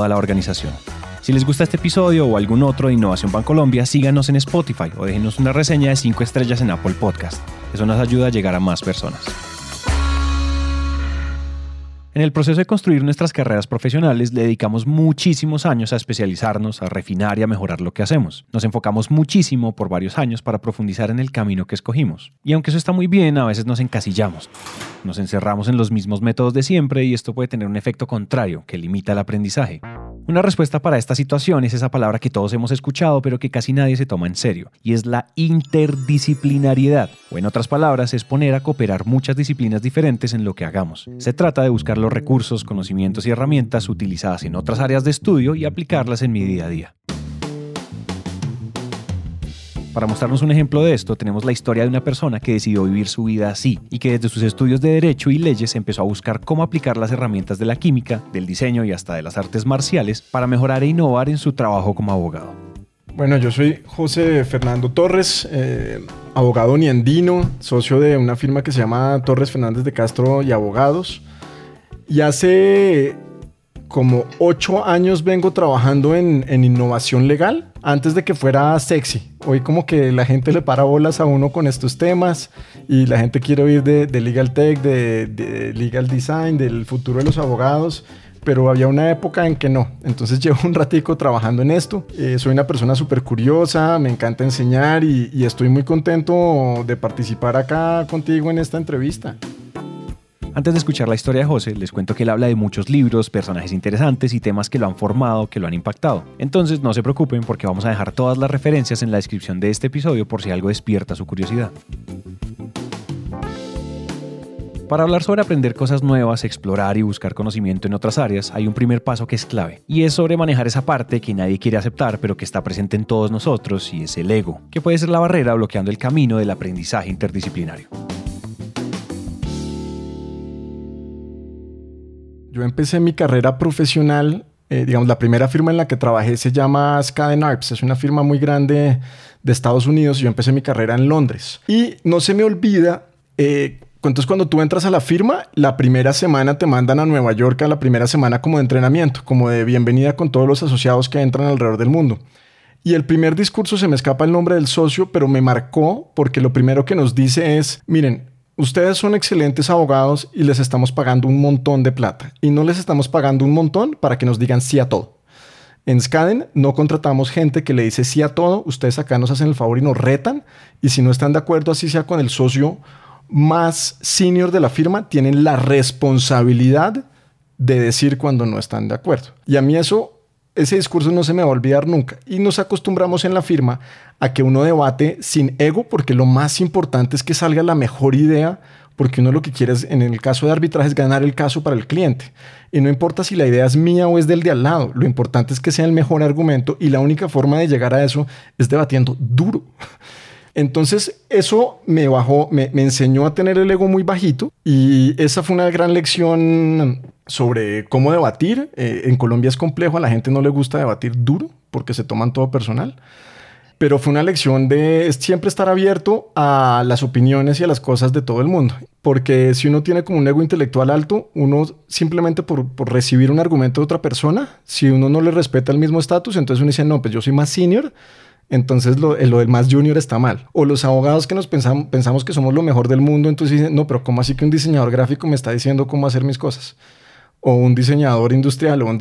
toda la organización. Si les gusta este episodio o algún otro de Innovación Bancolombia, síganos en Spotify o déjenos una reseña de 5 estrellas en Apple Podcast. Eso nos ayuda a llegar a más personas. En el proceso de construir nuestras carreras profesionales le dedicamos muchísimos años a especializarnos, a refinar y a mejorar lo que hacemos. Nos enfocamos muchísimo por varios años para profundizar en el camino que escogimos. Y aunque eso está muy bien, a veces nos encasillamos. Nos encerramos en los mismos métodos de siempre y esto puede tener un efecto contrario que limita el aprendizaje. Una respuesta para esta situación es esa palabra que todos hemos escuchado pero que casi nadie se toma en serio, y es la interdisciplinariedad, o en otras palabras es poner a cooperar muchas disciplinas diferentes en lo que hagamos. Se trata de buscar los recursos, conocimientos y herramientas utilizadas en otras áreas de estudio y aplicarlas en mi día a día. Para mostrarnos un ejemplo de esto, tenemos la historia de una persona que decidió vivir su vida así y que desde sus estudios de Derecho y Leyes empezó a buscar cómo aplicar las herramientas de la química, del diseño y hasta de las artes marciales para mejorar e innovar en su trabajo como abogado. Bueno, yo soy José Fernando Torres, eh, abogado niandino, socio de una firma que se llama Torres Fernández de Castro y Abogados. Y hace como ocho años vengo trabajando en, innovación legal antes de que fuera sexy. Hoy como que la gente le para bolas a uno con estos temas y la gente quiere oír de, legal tech, de, legal design, del futuro de los abogados. Pero había una época en que no. Entonces llevo un ratico trabajando en esto. Eh, soy una persona súper curiosa, me encanta enseñar y estoy muy contento de participar acá contigo en esta entrevista. Antes de escuchar la historia de José, les cuento que él habla de muchos libros, personajes interesantes y temas que lo han formado, que lo han impactado. Entonces no se preocupen porque vamos a dejar todas las referencias en la descripción de este episodio por si algo despierta su curiosidad. Para hablar sobre aprender cosas nuevas, explorar y buscar conocimiento en otras áreas, hay un primer paso que es clave, y es sobre manejar esa parte que nadie quiere aceptar pero que está presente en todos nosotros, y es el ego, que puede ser la barrera bloqueando el camino del aprendizaje interdisciplinario. Yo empecé mi carrera profesional, eh, digamos, la primera firma en la que trabajé se llama Skaden Arps, es una firma muy grande de Estados Unidos yo empecé mi carrera en Londres. Y no se me olvida, eh, entonces cuando tú entras a la firma, la primera semana te mandan a Nueva York a la primera semana como de entrenamiento, como de bienvenida con todos los asociados que entran alrededor del mundo. Y el primer discurso se me escapa el nombre del socio, pero me marcó porque lo primero que nos dice es, miren, Ustedes son excelentes abogados y les estamos pagando un montón de plata. Y no les estamos pagando un montón para que nos digan sí a todo. En Skaden no contratamos gente que le dice sí a todo. Ustedes acá nos hacen el favor y nos retan. Y si no están de acuerdo, así sea con el socio más senior de la firma, tienen la responsabilidad de decir cuando no están de acuerdo. Y a mí eso ese discurso no se me va a olvidar nunca. Y nos acostumbramos en la firma a que uno debate sin ego, porque lo más importante es que salga la mejor idea, porque uno lo que quiere es, en el caso de arbitraje, es ganar el caso para el cliente. Y no importa si la idea es mía o es del de al lado, lo importante es que sea el mejor argumento y la única forma de llegar a eso es debatiendo duro. Entonces eso me bajó, me, enseñó a tener el ego muy bajito y esa fue una gran lección sobre cómo debatir. Eh, en Colombia es complejo, a la gente no le gusta debatir duro porque se toman todo personal. Pero fue una lección de siempre estar abierto a las opiniones y a las cosas de todo el mundo. Porque si uno tiene como un ego intelectual alto, uno simplemente por, por recibir un argumento de otra persona, si uno no le respeta el mismo estatus, entonces uno dice, no, pues yo soy más senior, entonces lo, lo, del más junior está mal. O los abogados que nos pensamos, pensamos que somos lo mejor del mundo, entonces dicen, no, pero ¿cómo así que un diseñador gráfico me está diciendo cómo hacer mis cosas? O un diseñador industrial o, un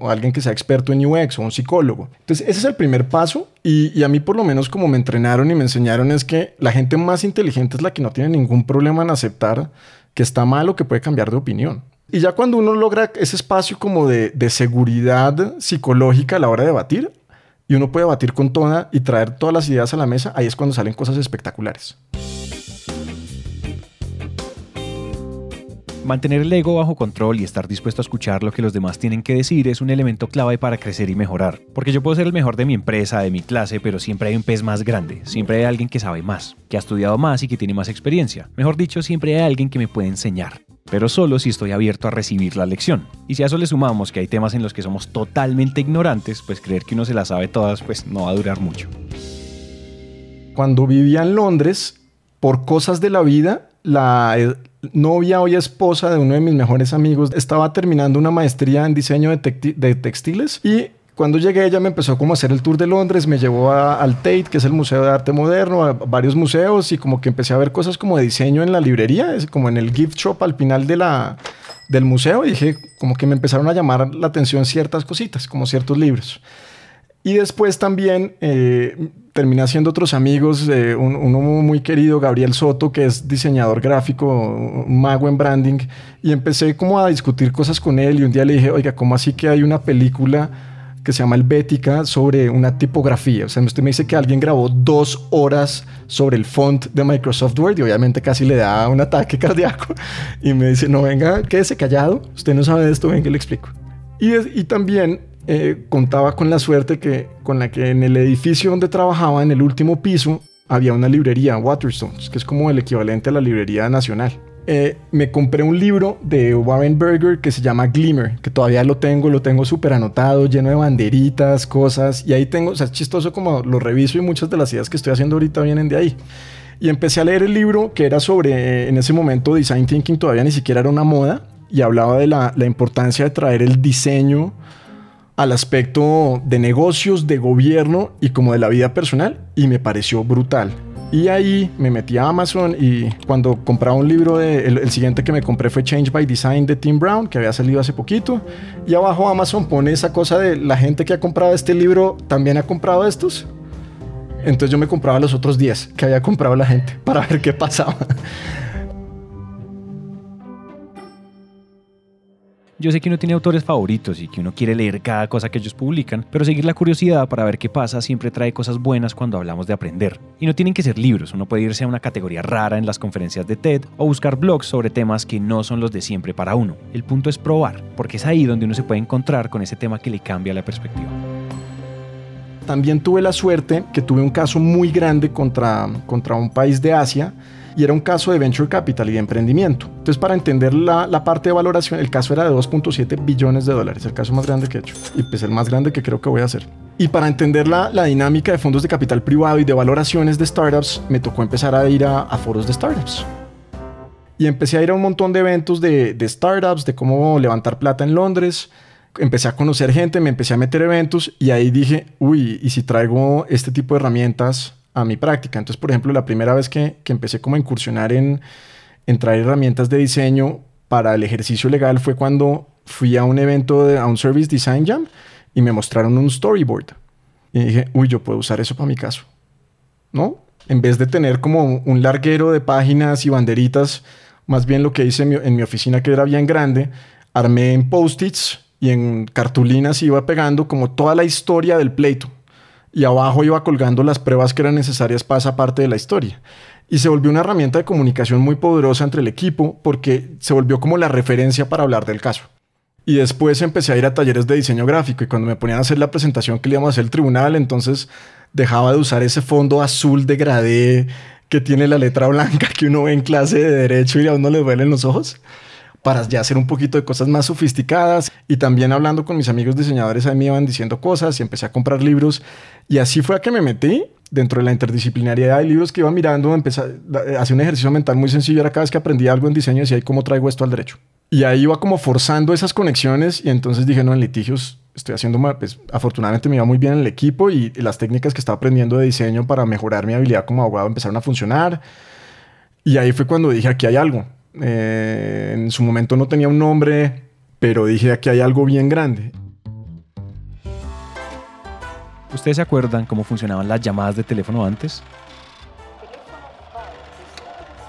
o, alguien que sea experto en UX o un psicólogo. Entonces ese es el primer paso y, y, a mí por lo menos como me entrenaron y me enseñaron es que la gente más inteligente es la que no tiene ningún problema en aceptar que está mal o que puede cambiar de opinión. Y ya cuando uno logra ese espacio como de, de seguridad psicológica a la hora de debatir, y uno puede batir con toda y traer todas las ideas a la mesa, ahí es cuando salen cosas espectaculares. Mantener el ego bajo control y estar dispuesto a escuchar lo que los demás tienen que decir es un elemento clave para crecer y mejorar. Porque yo puedo ser el mejor de mi empresa, de mi clase, pero siempre hay un pez más grande, siempre hay alguien que sabe más, que ha estudiado más y que tiene más experiencia. Mejor dicho, siempre hay alguien que me puede enseñar pero solo si estoy abierto a recibir la lección. Y si a eso le sumamos que hay temas en los que somos totalmente ignorantes, pues creer que uno se las sabe todas, pues no va a durar mucho. Cuando vivía en Londres, por cosas de la vida, la eh, novia hoy esposa de uno de mis mejores amigos estaba terminando una maestría en diseño de, textiles y cuando llegué ella me empezó como a hacer el tour de Londres, me llevó al Tate, que es el Museo de Arte Moderno, a varios museos y como que empecé a ver cosas como de diseño en la librería, como en el gift shop al final de la, del museo y dije como que me empezaron a llamar la atención ciertas cositas, como ciertos libros. Y después también eh, terminé haciendo otros amigos, eh, uno muy querido, Gabriel Soto, que es diseñador gráfico, un mago en branding, y empecé como a discutir cosas con él y un día le dije, oiga, ¿cómo así que hay una película que se llama Helvética sobre una tipografía? O sea, usted me dice que alguien grabó dos horas sobre el font de Microsoft Word y obviamente casi le da un ataque cardíaco y me dice, no, venga, quédese callado, usted no sabe de esto, venga, le explico. Y, y también eh, contaba con la suerte que, con la que en el edificio donde trabajaba, en el último piso, había una librería, Waterstones, que es como el equivalente a la librería nacional. Eh, me compré un libro de Warren Berger que se llama Glimmer, que todavía lo tengo, lo tengo súper anotado, lleno de banderitas, cosas, y ahí tengo, o sea, es chistoso como lo reviso y muchas de las ideas que estoy haciendo ahorita vienen de ahí. Y empecé a leer el libro que era sobre, en ese momento, Design Thinking todavía ni siquiera era una moda, y hablaba de la, la importancia de traer el diseño al aspecto de negocios, de gobierno y como de la vida personal y me pareció brutal. Y ahí me metí a Amazon y cuando compraba un libro, de, el, siguiente que me compré fue Change by Design de Tim Brown, que había salido hace poquito. Y abajo Amazon pone esa cosa de la gente que ha comprado este libro también ha comprado estos. Entonces yo me compraba los otros 10 que había comprado la gente para ver qué pasaba. Yo sé que uno tiene autores favoritos y que uno quiere leer cada cosa que ellos publican, pero seguir la curiosidad para ver qué pasa siempre trae cosas buenas cuando hablamos de aprender. Y no tienen que ser libros, uno puede irse a una categoría rara en las conferencias de TED o buscar blogs sobre temas que no son los de siempre para uno. El punto es probar, porque es ahí donde uno se puede encontrar con ese tema que le cambia la perspectiva. También tuve la suerte que tuve un caso muy grande contra, contra un país de Asia y era un caso de venture capital y de emprendimiento. Entonces, para entender la, la parte de valoración, el caso era de 2.7 billones de dólares, el caso más grande que he hecho y pues el más grande que creo que voy a hacer. Y para entender la, la dinámica de fondos de capital privado y de valoraciones de startups, me tocó empezar a ir a, a foros de startups. Y empecé a ir a un montón de eventos de, de startups, de cómo levantar plata en Londres empecé a conocer gente, me empecé a meter eventos y ahí dije, uy, ¿y si traigo este tipo de herramientas a mi práctica. Entonces, por ejemplo, la primera vez que, empecé como a incursionar en, en, traer herramientas de diseño para el ejercicio legal fue cuando fui a un evento, de, a un Service Design Jam y me mostraron un storyboard. Y dije, uy, yo puedo usar eso para mi caso. ¿No? En vez de tener como un larguero de páginas y banderitas, más bien lo que hice en mi, en mi oficina, que era bien grande, armé en post-its y en cartulinas iba pegando como toda la historia del pleito y abajo iba colgando las pruebas que eran necesarias para esa parte de la historia. Y se volvió una herramienta de comunicación muy poderosa entre el equipo porque se volvió como la referencia para hablar del caso. Y después empecé a ir a talleres de diseño gráfico y cuando me ponían a hacer la presentación que le íbamos a hacer al tribunal, entonces dejaba de usar ese fondo azul de gradé que tiene la letra blanca que uno ve en clase de derecho y a uno le duelen los ojos para ya hacer un poquito de cosas más sofisticadas. Y también hablando con mis amigos diseñadores, ahí me iban diciendo cosas y empecé a comprar libros. Y así fue a que me metí dentro de la interdisciplinariedad de libros que iba mirando, empecé a hacer un ejercicio mental muy sencillo. Era cada vez que aprendía algo en diseño, decía, ¿cómo traigo esto al derecho? Y ahí iba como forzando esas conexiones y entonces dije, no, en litigios estoy haciendo, pues afortunadamente me iba muy bien en el equipo y las técnicas que estaba aprendiendo de diseño para mejorar mi habilidad como abogado empezaron a funcionar. Y ahí fue cuando dije, aquí hay algo. Eh, en su momento no tenía un nombre, pero dije aquí hay algo bien grande. ¿Ustedes se acuerdan cómo funcionaban las llamadas de teléfono antes?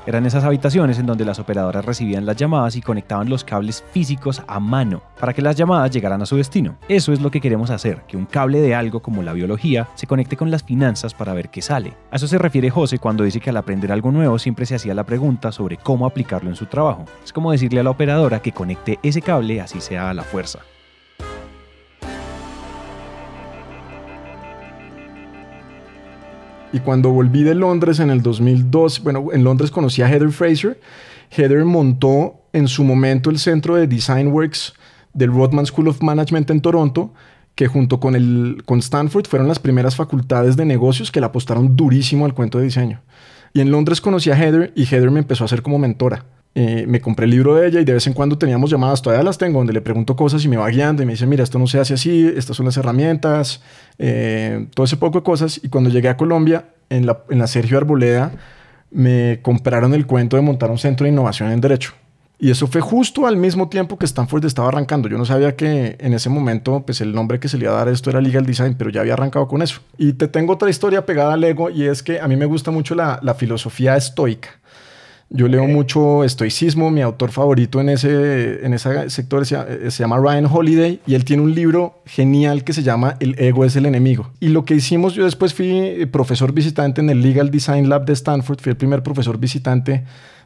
Eran esas habitaciones en donde las operadoras recibían las llamadas y conectaban los cables físicos a mano para que las llamadas llegaran a su destino. Eso es lo que queremos hacer, que un cable de algo como la biología se conecte con las finanzas para ver qué sale. A eso se refiere José cuando dice que al aprender algo nuevo siempre se hacía la pregunta sobre cómo aplicarlo en su trabajo. Es como decirle a la operadora que conecte ese cable así sea a la fuerza. Y cuando volví de Londres en el 2002, bueno, en Londres conocí a Heather Fraser. Heather montó en su momento el centro de Design Works del Rodman School of Management en Toronto, que junto con, el, con Stanford fueron las primeras facultades de negocios que le apostaron durísimo al cuento de diseño. Y en Londres conocí a Heather y Heather me empezó a hacer como mentora. Eh, me compré el libro de ella y de vez en cuando teníamos llamadas, todavía las tengo, donde le pregunto cosas y me va guiando y me dice, mira, esto no se hace así, estas son las herramientas, eh, todo ese poco de cosas. Y cuando llegué a Colombia, en la, en la Sergio Arboleda, me compraron el cuento de montar un centro de innovación en derecho. Y eso fue justo al mismo tiempo que Stanford estaba arrancando. Yo no sabía que en ese momento, pues el nombre que se le iba a dar a esto era Legal Design, pero ya había arrancado con eso. Y te tengo otra historia pegada al ego y es que a mí me gusta mucho la, la filosofía estoica. Yo leo mucho estoicismo, mi autor favorito en ese, en ese sector se, eh, se, llama Ryan Holiday y él tiene un libro genial que se llama El ego es el enemigo. Y lo que hicimos, yo después fui profesor visitante en el Legal Design Lab de Stanford, fui el primer profesor visitante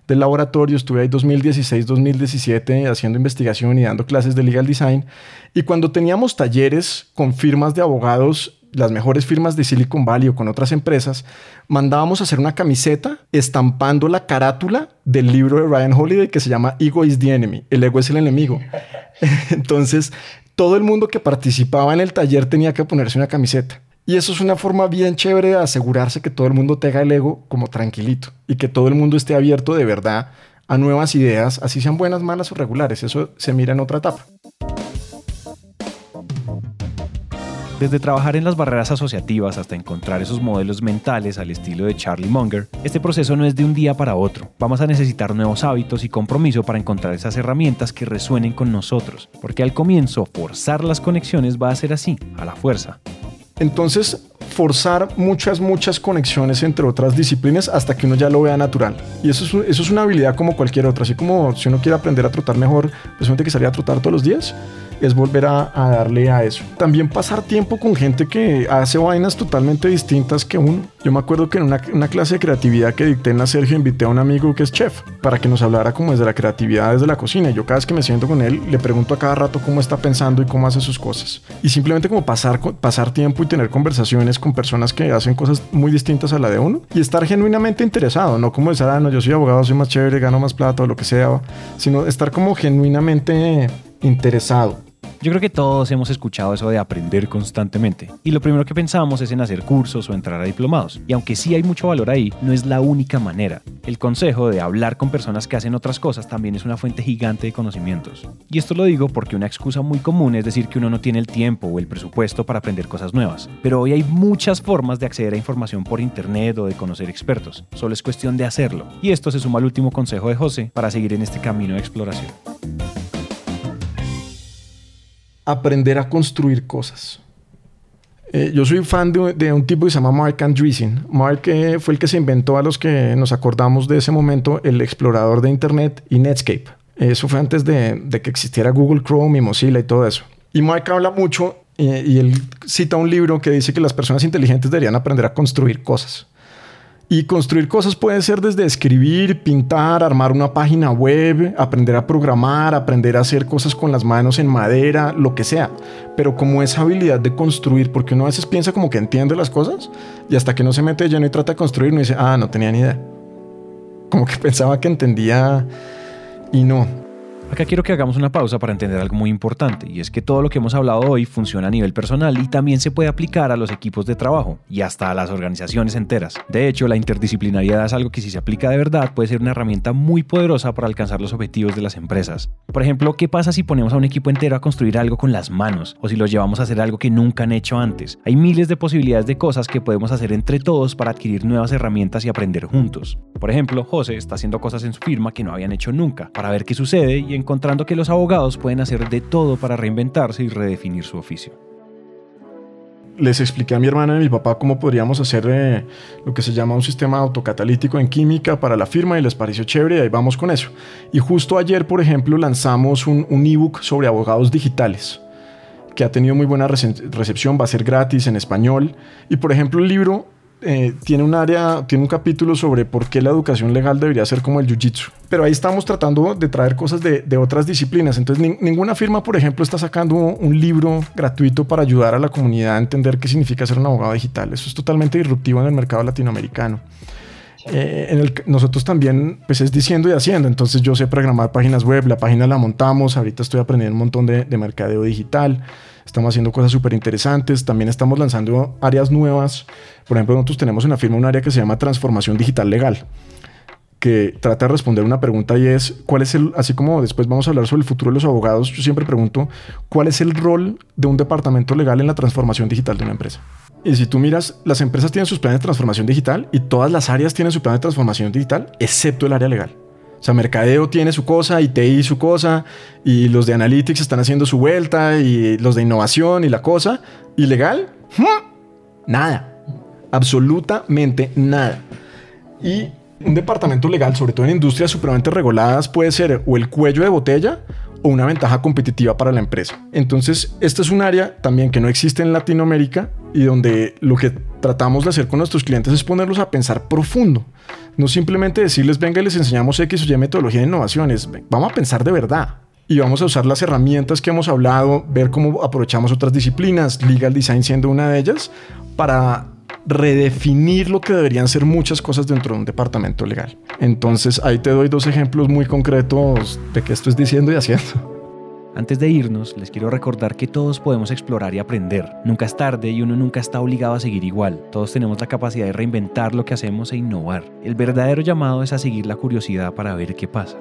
del laboratorio, estuve ahí 2016-2017 haciendo investigación y dando clases de legal design. Y cuando teníamos talleres con firmas de abogados, las mejores firmas de Silicon Valley o con otras empresas, mandábamos a hacer una camiseta estampando la carátula del libro de Ryan Holiday que se llama Ego is the Enemy, el ego es el enemigo. Entonces, todo el mundo que participaba en el taller tenía que ponerse una camiseta. Y eso es una forma bien chévere de asegurarse que todo el mundo tenga el ego como tranquilito y que todo el mundo esté abierto de verdad a nuevas ideas, así sean buenas, malas o regulares. Eso se mira en otra etapa. Desde trabajar en las barreras asociativas hasta encontrar esos modelos mentales al estilo de Charlie Munger, este proceso no es de un día para otro. Vamos a necesitar nuevos hábitos y compromiso para encontrar esas herramientas que resuenen con nosotros, porque al comienzo forzar las conexiones va a ser así, a la fuerza. Entonces, forzar muchas, muchas conexiones entre otras disciplinas hasta que uno ya lo vea natural. Y eso es, eso es una habilidad como cualquier otra. Así como si uno quiere aprender a trotar mejor, pues uno tiene que salir a trotar todos los días es volver a, darle a eso. También pasar tiempo con gente que hace vainas totalmente distintas que uno. Yo me acuerdo que en una, clase de creatividad que dicté en la Sergio invité a un amigo que es chef para que nos hablara como desde la creatividad, desde la cocina. Yo cada vez que me siento con él le pregunto a cada rato cómo está pensando y cómo hace sus cosas. Y simplemente como pasar, pasar tiempo y tener conversaciones con personas que hacen cosas muy distintas a la de uno y estar genuinamente interesado, no como decir, ah, no, yo soy abogado, soy más chévere, gano más plata o lo que sea, sino estar como genuinamente interesado. Yo creo que todos hemos escuchado eso de aprender constantemente. Y lo primero que pensamos es en hacer cursos o entrar a diplomados. Y aunque sí hay mucho valor ahí, no es la única manera. El consejo de hablar con personas que hacen otras cosas también es una fuente gigante de conocimientos. Y esto lo digo porque una excusa muy común es decir que uno no tiene el tiempo o el presupuesto para aprender cosas nuevas. Pero hoy hay muchas formas de acceder a información por internet o de conocer expertos. Solo es cuestión de hacerlo. Y esto se suma al último consejo de José para seguir en este camino de exploración aprender a construir cosas. Eh, yo soy fan de, un tipo que se llama Mark Andreessen. Mark eh, fue el que se inventó a los que nos acordamos de ese momento el explorador de Internet y Netscape. Eso fue antes de, que existiera Google Chrome y Mozilla y todo eso. Y Mark habla mucho eh, y él cita un libro que dice que las personas inteligentes deberían aprender a construir cosas. Y construir cosas puede ser desde escribir, pintar, armar una página web, aprender a programar, aprender a hacer cosas con las manos en madera, lo que sea. Pero como esa habilidad de construir, porque uno a veces piensa como que entiende las cosas y hasta que no se mete lleno y trata de construir, uno dice, ah, no tenía ni idea. Como que pensaba que entendía y no. Acá quiero que hagamos una pausa para entender algo muy importante, y es que todo lo que hemos hablado hoy funciona a nivel personal y también se puede aplicar a los equipos de trabajo y hasta a las organizaciones enteras. De hecho, la interdisciplinariedad es algo que si se aplica de verdad puede ser una herramienta muy poderosa para alcanzar los objetivos de las empresas. Por ejemplo, ¿qué pasa si ponemos a un equipo entero a construir algo con las manos o si los llevamos a hacer algo que nunca han hecho antes? Hay miles de posibilidades de cosas que podemos hacer entre todos para adquirir nuevas herramientas y aprender juntos. Por ejemplo, José está haciendo cosas en su firma que no habían hecho nunca para ver qué sucede y encontrando que los abogados pueden hacer de todo para reinventarse y redefinir su oficio. les expliqué a mi hermana y a mi papá cómo podríamos hacer eh, lo que se llama un sistema autocatalítico en química para la firma y les pareció chévere y ahí vamos con eso. Y justo ayer, por ejemplo, lanzamos un, un ebook sobre abogados digitales que ha tenido muy buena recepción, va a ser gratis en español. Y por ejemplo, el libro eh, tiene un área, tiene un capítulo sobre por qué la educación legal debería ser como el jiu-jitsu. Pero ahí estamos tratando de traer cosas de, otras disciplinas. Entonces, ninguna firma, por ejemplo, está sacando un libro gratuito para ayudar a la comunidad a entender qué significa ser un abogado digital. Eso es totalmente disruptivo en el mercado latinoamericano. Eh, en el, nosotros también, pues es diciendo y haciendo. Entonces yo sé programar páginas web, la página la montamos, ahorita estoy aprendiendo un montón de, de mercadeo digital. Estamos haciendo cosas súper interesantes. También estamos lanzando áreas nuevas. Por ejemplo, nosotros tenemos en la firma un área que se llama transformación digital legal que trata de responder una pregunta y es, ¿cuál es el, así como después vamos a hablar sobre el futuro de los abogados, yo siempre pregunto, ¿cuál es el rol de un departamento legal en la transformación digital de una empresa? Y si tú miras, las empresas tienen sus planes de transformación digital y todas las áreas tienen su plan de transformación digital, excepto el área legal. O sea, Mercadeo tiene su cosa y TI su cosa y los de Analytics están haciendo su vuelta y los de innovación y la cosa. ¿Y legal? Nada. Absolutamente nada. Y un departamento legal, sobre todo en industrias supremamente reguladas, puede ser o el cuello de botella o una ventaja competitiva para la empresa. Entonces, esta es un área también que no existe en Latinoamérica y donde lo que tratamos de hacer con nuestros clientes es ponerlos a pensar profundo. No simplemente decirles, venga, les enseñamos X o Y metodología de innovaciones. Vamos a pensar de verdad. Y vamos a usar las herramientas que hemos hablado, ver cómo aprovechamos otras disciplinas, legal design siendo una de ellas, para redefinir lo que deberían ser muchas cosas dentro de un departamento legal. Entonces ahí te doy dos ejemplos muy concretos de qué estoy diciendo y haciendo. Antes de irnos, les quiero recordar que todos podemos explorar y aprender. Nunca es tarde y uno nunca está obligado a seguir igual. Todos tenemos la capacidad de reinventar lo que hacemos e innovar. El verdadero llamado es a seguir la curiosidad para ver qué pasa.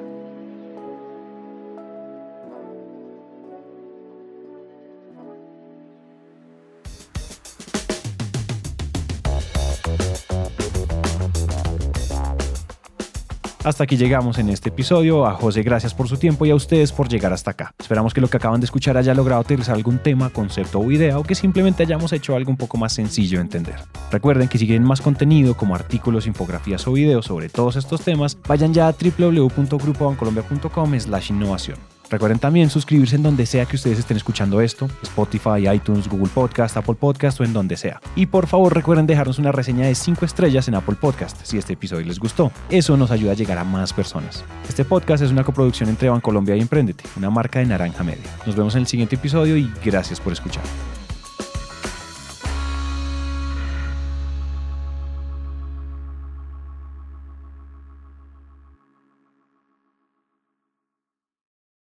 Hasta aquí llegamos en este episodio. A José, gracias por su tiempo y a ustedes por llegar hasta acá. Esperamos que lo que acaban de escuchar haya logrado aterrizar algún tema, concepto o idea o que simplemente hayamos hecho algo un poco más sencillo de entender. Recuerden que si quieren más contenido como artículos, infografías o videos sobre todos estos temas, vayan ya a www.grupobancolombia.com slash innovación. Recuerden también suscribirse en donde sea que ustedes estén escuchando esto, Spotify, iTunes, Google Podcast, Apple Podcast o en donde sea. Y por favor recuerden dejarnos una reseña de 5 estrellas en Apple Podcast si este episodio les gustó. Eso nos ayuda a llegar a más personas. Este podcast es una coproducción entre Bancolombia y Emprendete, una marca de Naranja Media. Nos vemos en el siguiente episodio y gracias por escuchar.